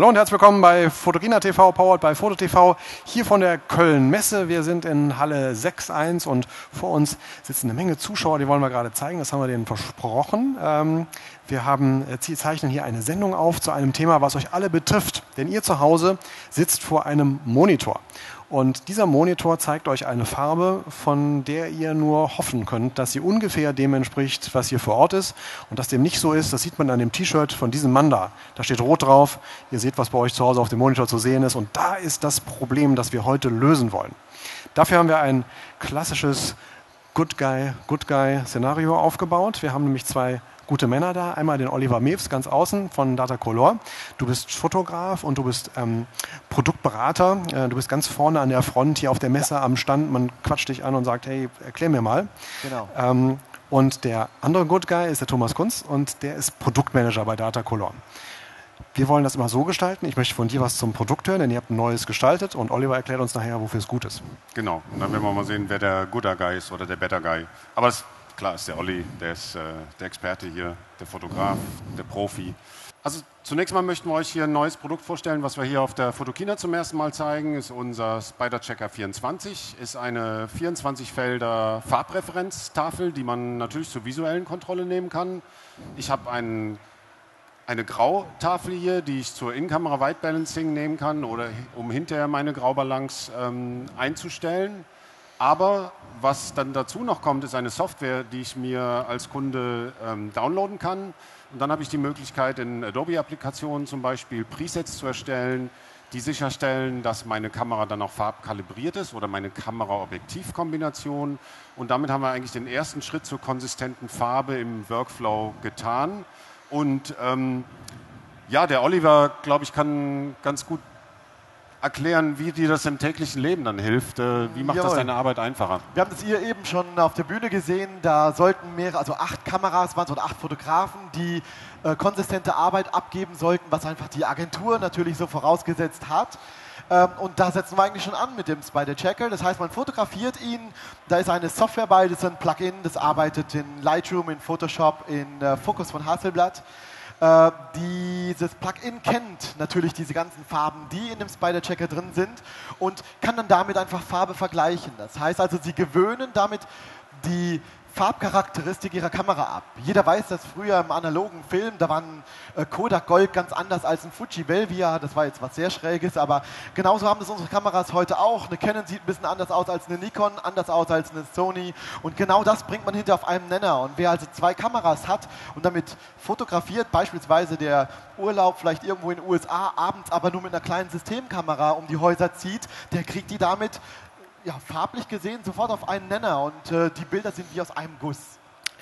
Hallo und herzlich willkommen bei Fotogina TV, powered by Foto TV, hier von der Köln Messe. Wir sind in Halle 6.1 und vor uns sitzen eine Menge Zuschauer, die wollen wir gerade zeigen, das haben wir denen versprochen. Ähm, wir haben, äh, zeichnen hier eine Sendung auf zu einem Thema, was euch alle betrifft, denn ihr zu Hause sitzt vor einem Monitor. Und dieser Monitor zeigt euch eine Farbe, von der ihr nur hoffen könnt, dass sie ungefähr dem entspricht, was hier vor Ort ist. Und dass dem nicht so ist, das sieht man an dem T-Shirt von diesem Mann da. Da steht rot drauf. Ihr seht, was bei euch zu Hause auf dem Monitor zu sehen ist. Und da ist das Problem, das wir heute lösen wollen. Dafür haben wir ein klassisches Good Guy, Good Guy Szenario aufgebaut. Wir haben nämlich zwei gute Männer da. Einmal den Oliver Mews ganz außen von Data Color. Du bist Fotograf und du bist ähm, Produktberater. Äh, du bist ganz vorne an der Front hier auf der Messe ja. am Stand. Man quatscht dich an und sagt, hey, erklär mir mal. Genau. Ähm, und der andere Good Guy ist der Thomas Kunz und der ist Produktmanager bei Data Color. Wir wollen das immer so gestalten. Ich möchte von dir was zum Produkt hören, denn ihr habt ein neues gestaltet und Oliver erklärt uns nachher, wofür es gut ist. Genau. Und dann werden wir mal sehen, wer der Gooder Guy ist oder der Better Guy. Aber es klar ist der Olli, der ist äh, der Experte hier, der Fotograf, der Profi. Also zunächst mal möchten wir euch hier ein neues Produkt vorstellen, was wir hier auf der Fotokina zum ersten Mal zeigen, ist unser Spider Checker 24. Ist eine 24 Felder Farbreferenztafel, die man natürlich zur visuellen Kontrolle nehmen kann. Ich habe einen eine Grautafel hier, die ich zur In-Kamera White Balancing nehmen kann oder um hinterher meine Graubalance ähm, einzustellen. Aber was dann dazu noch kommt, ist eine Software, die ich mir als Kunde ähm, downloaden kann. Und dann habe ich die Möglichkeit, in Adobe-Applikationen zum Beispiel Presets zu erstellen, die sicherstellen, dass meine Kamera dann auch farbkalibriert ist oder meine Kamera-Objektiv-Kombination. Und damit haben wir eigentlich den ersten Schritt zur konsistenten Farbe im Workflow getan. Und ähm, ja, der Oliver, glaube ich, kann ganz gut erklären, wie dir das im täglichen Leben dann hilft. Äh, wie macht Jawohl. das deine Arbeit einfacher? Wir haben das hier eben schon auf der Bühne gesehen. Da sollten mehrere, also acht Kameras waren es oder acht Fotografen, die äh, konsistente Arbeit abgeben sollten, was einfach die Agentur natürlich so vorausgesetzt hat. Ähm, und da setzen wir eigentlich schon an mit dem Spider Checker. Das heißt, man fotografiert ihn. Da ist eine Software bei, das ist ein Plugin, das arbeitet in Lightroom, in Photoshop, in äh, Focus von Hasselblatt. Äh, dieses Plugin kennt natürlich diese ganzen Farben, die in dem Spider-Checker drin sind und kann dann damit einfach Farbe vergleichen. Das heißt also, sie gewöhnen damit die Farbcharakteristik ihrer Kamera ab. Jeder weiß, dass früher im analogen Film, da war ein äh, Kodak Gold ganz anders als ein Fuji Velvia, das war jetzt was sehr Schräges, aber genauso haben das unsere Kameras heute auch. Eine Canon sieht ein bisschen anders aus als eine Nikon, anders aus als eine Sony und genau das bringt man hinter auf einem Nenner. Und wer also zwei Kameras hat und damit fotografiert, beispielsweise der Urlaub vielleicht irgendwo in den USA, abends aber nur mit einer kleinen Systemkamera um die Häuser zieht, der kriegt die damit ja, farblich gesehen sofort auf einen Nenner und äh, die Bilder sind wie aus einem Guss.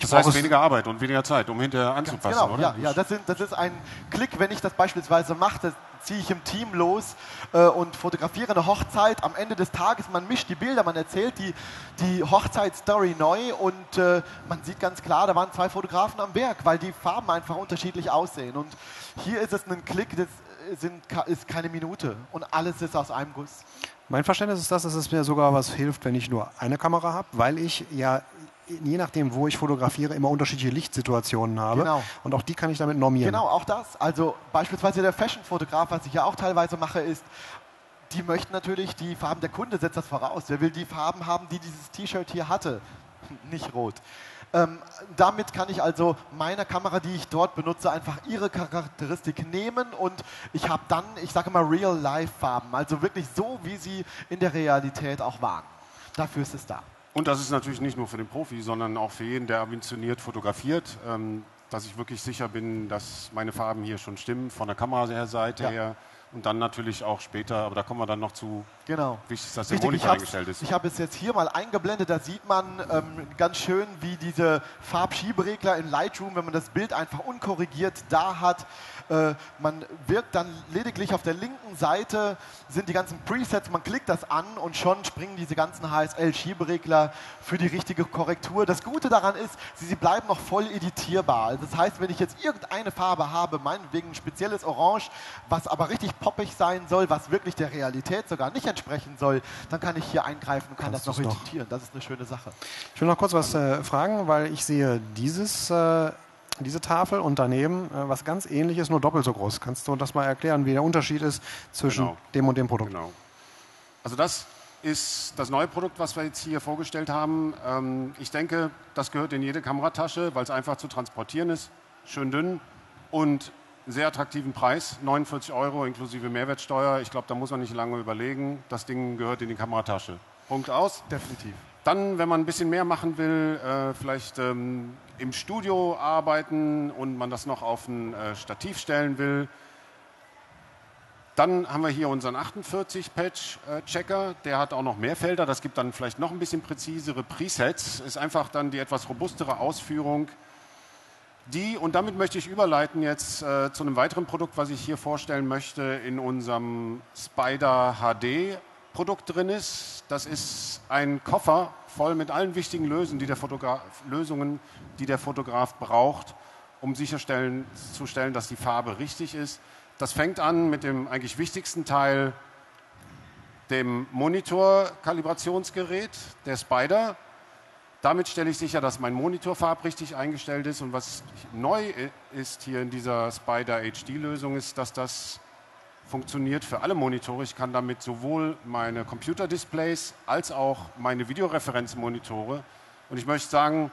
Das heißt weniger Arbeit und weniger Zeit, um hinterher anzupassen, genau, oder? Ja, ja das, sind, das, ist ein Klick, wenn ich das beispielsweise mache, ziehe ich im Team los äh, und fotografiere eine Hochzeit. Am Ende des Tages, man mischt die Bilder, man erzählt die, die Hochzeitsstory neu und äh, man sieht ganz klar, da waren zwei Fotografen am Werk, weil die Farben einfach unterschiedlich aussehen. Und hier ist es ein Klick, das sind, ist keine Minute und alles ist aus einem Guss. Mein Verständnis ist das, dass es mir sogar was hilft, wenn ich nur eine Kamera habe, weil ich ja je nachdem, wo ich fotografiere, immer unterschiedliche Lichtsituationen habe. Genau. Und auch die kann ich damit normieren. Genau, auch das. Also beispielsweise der Fashion-Fotograf, was ich ja auch teilweise mache, ist, die möchten natürlich die Farben, der Kunde setzt das voraus. Der will die Farben haben, die dieses T-Shirt hier hatte, nicht rot. Ähm, damit kann ich also meiner Kamera, die ich dort benutze, einfach ihre Charakteristik nehmen und ich habe dann, ich sage mal, Real-Life-Farben, also wirklich so, wie sie in der Realität auch waren. Dafür ist es da. Und das ist natürlich nicht nur für den Profi, sondern auch für jeden, der ambitioniert fotografiert, ähm, dass ich wirklich sicher bin, dass meine Farben hier schon stimmen, von der Kameraseite ja. her und dann natürlich auch später, aber da kommen wir dann noch zu. Genau. Wichtig dass der Monitor eingestellt ist. Ich habe es jetzt hier mal eingeblendet, da sieht man ähm, ganz schön, wie diese Farbschieberegler in Lightroom, wenn man das Bild einfach unkorrigiert da hat, äh, man wirkt dann lediglich auf der linken Seite sind die ganzen Presets, man klickt das an und schon springen diese ganzen HSL-Schieberegler für die richtige Korrektur. Das Gute daran ist, sie, sie bleiben noch voll editierbar. Also das heißt, wenn ich jetzt irgendeine Farbe habe, meinetwegen ein spezielles Orange, was aber richtig poppig sein soll, was wirklich der Realität sogar nicht entsprechen soll, dann kann ich hier eingreifen und kann Kannst das noch editieren. Das ist eine schöne Sache. Ich will noch kurz was äh, fragen, weil ich sehe dieses äh, diese Tafel und daneben äh, was ganz ähnliches, nur doppelt so groß. Kannst du das mal erklären, wie der Unterschied ist zwischen Genau. dem und dem Produkt? Genau. Also das ist das neue Produkt, was wir jetzt hier vorgestellt haben. Ähm, ich denke, das gehört in jede Kameratasche, weil es einfach zu transportieren ist, schön dünn und sehr attraktiven Preis, 49 Euro inklusive Mehrwertsteuer. Ich glaube, da muss man nicht lange überlegen. Das Ding gehört in die Kameratasche. Punkt aus. Definitiv. Dann, wenn man ein bisschen mehr machen will, äh, vielleicht ähm, im Studio arbeiten und man das noch auf ein äh, Stativ stellen will, dann haben wir hier unseren 48-Patch-Checker. Der hat auch noch mehr Felder. Das gibt dann vielleicht noch ein bisschen präzisere Presets. Ist einfach dann die etwas robustere Ausführung. Die, und damit möchte ich überleiten jetzt äh, zu einem weiteren Produkt, was ich hier vorstellen möchte, in unserem Spider HD Produkt drin ist. Das ist ein Koffer voll mit allen wichtigen Lösungen, die der Fotograf, Lösungen, die der Fotograf braucht, um sicherstellen zu stellen, dass die Farbe richtig ist. Das fängt an mit dem eigentlich wichtigsten Teil, dem Monitor-Kalibrationsgerät, der Spider. Damit stelle ich sicher, dass mein Monitor farbrichtig eingestellt ist. Und was neu ist hier in dieser Spider HD-Lösung, ist, dass das funktioniert für alle Monitore. Ich kann damit sowohl meine Computerdisplays als auch meine Videoreferenzmonitore. Und ich möchte sagen,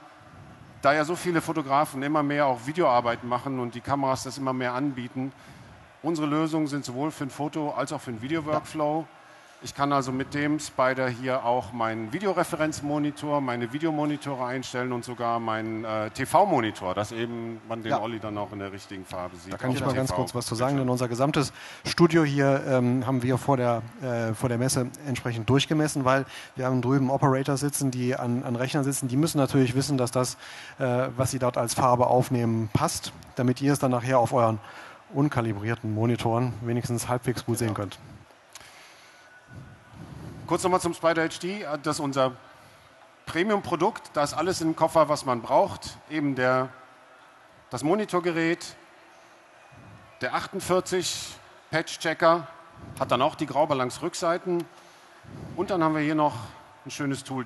da ja so viele Fotografen immer mehr auch Videoarbeiten machen und die Kameras das immer mehr anbieten, unsere Lösungen sind sowohl für ein Foto als auch für einen Video-Workflow. Ich kann also mit dem Spider hier auch meinen Videoreferenzmonitor, meine Videomonitore einstellen und sogar meinen äh, TV-Monitor, dass eben man den Ja. Olli dann auch in der richtigen Farbe sieht. Da kann ich mal ganz TV. kurz was zu sagen, denn unser gesamtes Studio hier ähm, haben wir vor der, äh, vor der Messe entsprechend durchgemessen, weil wir haben drüben Operator sitzen, die an, an Rechnern sitzen. Die müssen natürlich wissen, dass das, äh, was sie dort als Farbe aufnehmen, passt, damit ihr es dann nachher auf euren unkalibrierten Monitoren wenigstens halbwegs gut sehen könnt. Kurz nochmal zum Spider HD. Das ist unser Premium-Produkt. Da ist alles im Koffer, was man braucht. Eben der, das Monitorgerät, der 48 Patch-Checker, hat dann auch die Graubalance-Rückseiten. Und dann haben wir hier noch ein schönes Tool,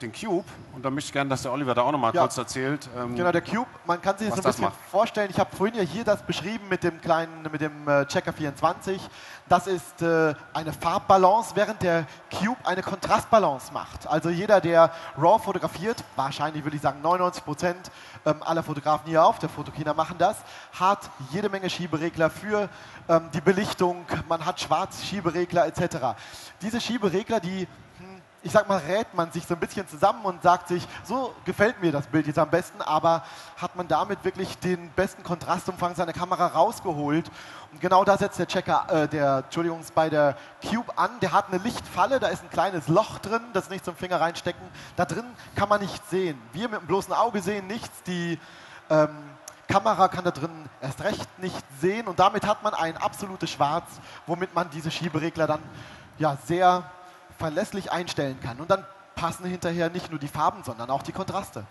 den, Cube. Und da möchte ich gerne, dass der Oliver da auch nochmal Ja. kurz erzählt. Ähm, Genau, der Cube, man kann sich das so ein bisschen macht. vorstellen. Ich habe vorhin ja hier das beschrieben mit dem kleinen, mit dem äh, Checker 24. Das ist äh, eine Farbbalance, während der Cube eine Kontrastbalance macht. Also jeder, der RAW fotografiert, wahrscheinlich würde ich sagen 99 Prozent ähm, aller Fotografen hier auf der Fotokina machen das, hat jede Menge Schieberegler für ähm, die Belichtung, man hat Schwarzschieberegler etc. Diese Schieberegler, die ich sag mal, rät man sich so ein bisschen zusammen und sagt sich, so gefällt mir das Bild jetzt am besten, aber hat man damit wirklich den besten Kontrastumfang seiner Kamera rausgeholt? Und genau da setzt der Checker, äh, der, Entschuldigung, bei der Cube an. Der hat eine Lichtfalle, da ist ein kleines Loch drin, das nicht zum Finger reinstecken. Da drin kann man nichts sehen. Wir mit dem bloßen Auge sehen nichts. Die ähm, Kamera kann da drin erst recht nicht sehen und damit hat man ein absolutes Schwarz, womit man diese Schieberegler dann ja sehr verlässlich einstellen kann. Und dann passen hinterher nicht nur die Farben, sondern auch die Kontraste.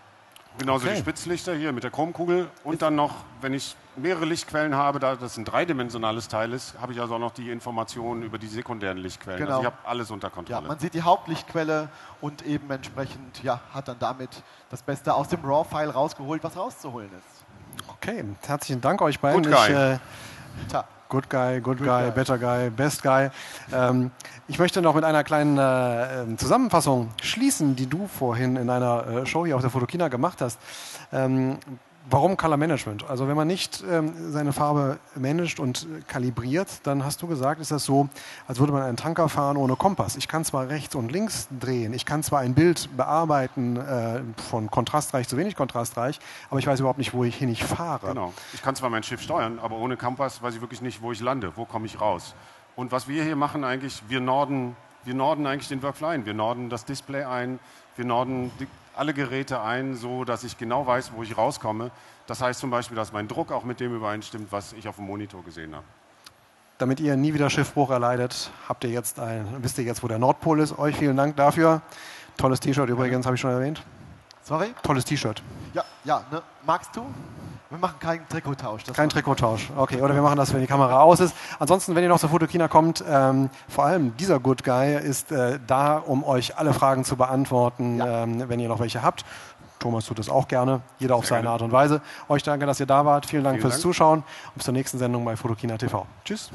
Genauso Okay. die Spitzlichter hier mit der Chromkugel und dann noch, wenn ich mehrere Lichtquellen habe, da das ein dreidimensionales Teil ist, habe ich also auch noch die Informationen über die sekundären Lichtquellen. Genau. Also ich habe alles unter Ja, Kontrolle. man sieht die Hauptlichtquelle und eben entsprechend ja, hat dann damit das Beste aus dem RAW-File rausgeholt, was rauszuholen ist. Okay, herzlichen Dank euch beiden. Guy. Ich, äh, Good Guy, Good, Guy, Guy. Better Guy, Best Guy. Ähm, ich möchte noch mit einer kleinen äh, ähm, Zusammenfassung schließen, die du vorhin in einer äh, Show hier auf der Fotokina gemacht hast. Ähm, warum Color Management? Also wenn man nicht ähm, seine Farbe managt und äh, kalibriert, dann hast du gesagt, ist das so, als würde man einen Tanker fahren ohne Kompass. Ich kann zwar rechts und links drehen, ich kann zwar ein Bild bearbeiten äh, von kontrastreich zu wenig kontrastreich, aber ich weiß überhaupt nicht, wo ich hin ich fahre. Genau. Ich kann zwar mein Schiff steuern, aber ohne Kompass weiß ich wirklich nicht, wo ich lande, wo komme ich raus. Und was wir hier machen eigentlich, wir norden, wir norden eigentlich den Workflow ein. Wir norden das Display ein, wir norden die, alle Geräte ein, so dass ich genau weiß, wo ich rauskomme. Das heißt zum Beispiel, dass mein Druck auch mit dem übereinstimmt, was ich auf dem Monitor gesehen habe. Damit ihr nie wieder Schiffbruch erleidet, habt ihr jetzt ein, wisst ihr jetzt, wo der Nordpol ist. Euch vielen Dank dafür. Tolles T-Shirt übrigens, habe ich schon erwähnt. sorry? Tolles T-Shirt. Ja, ja, ne? magst du? Wir machen keinen Trikottausch. Kein Trikottausch. Okay, oder wir machen das, wenn die Kamera aus ist. Ansonsten, wenn ihr noch zur Fotokina kommt, ähm, vor allem dieser Good Guy ist äh, da, um euch alle Fragen zu beantworten, Ja. ähm, wenn ihr noch welche habt. Thomas tut das auch gerne, jeder auf Sehr seine gerne. Art und Weise. Euch danke, dass ihr da wart. Vielen Dank Vielen fürs Dank. Zuschauen und bis zur nächsten Sendung bei Fotokina TV. Tschüss.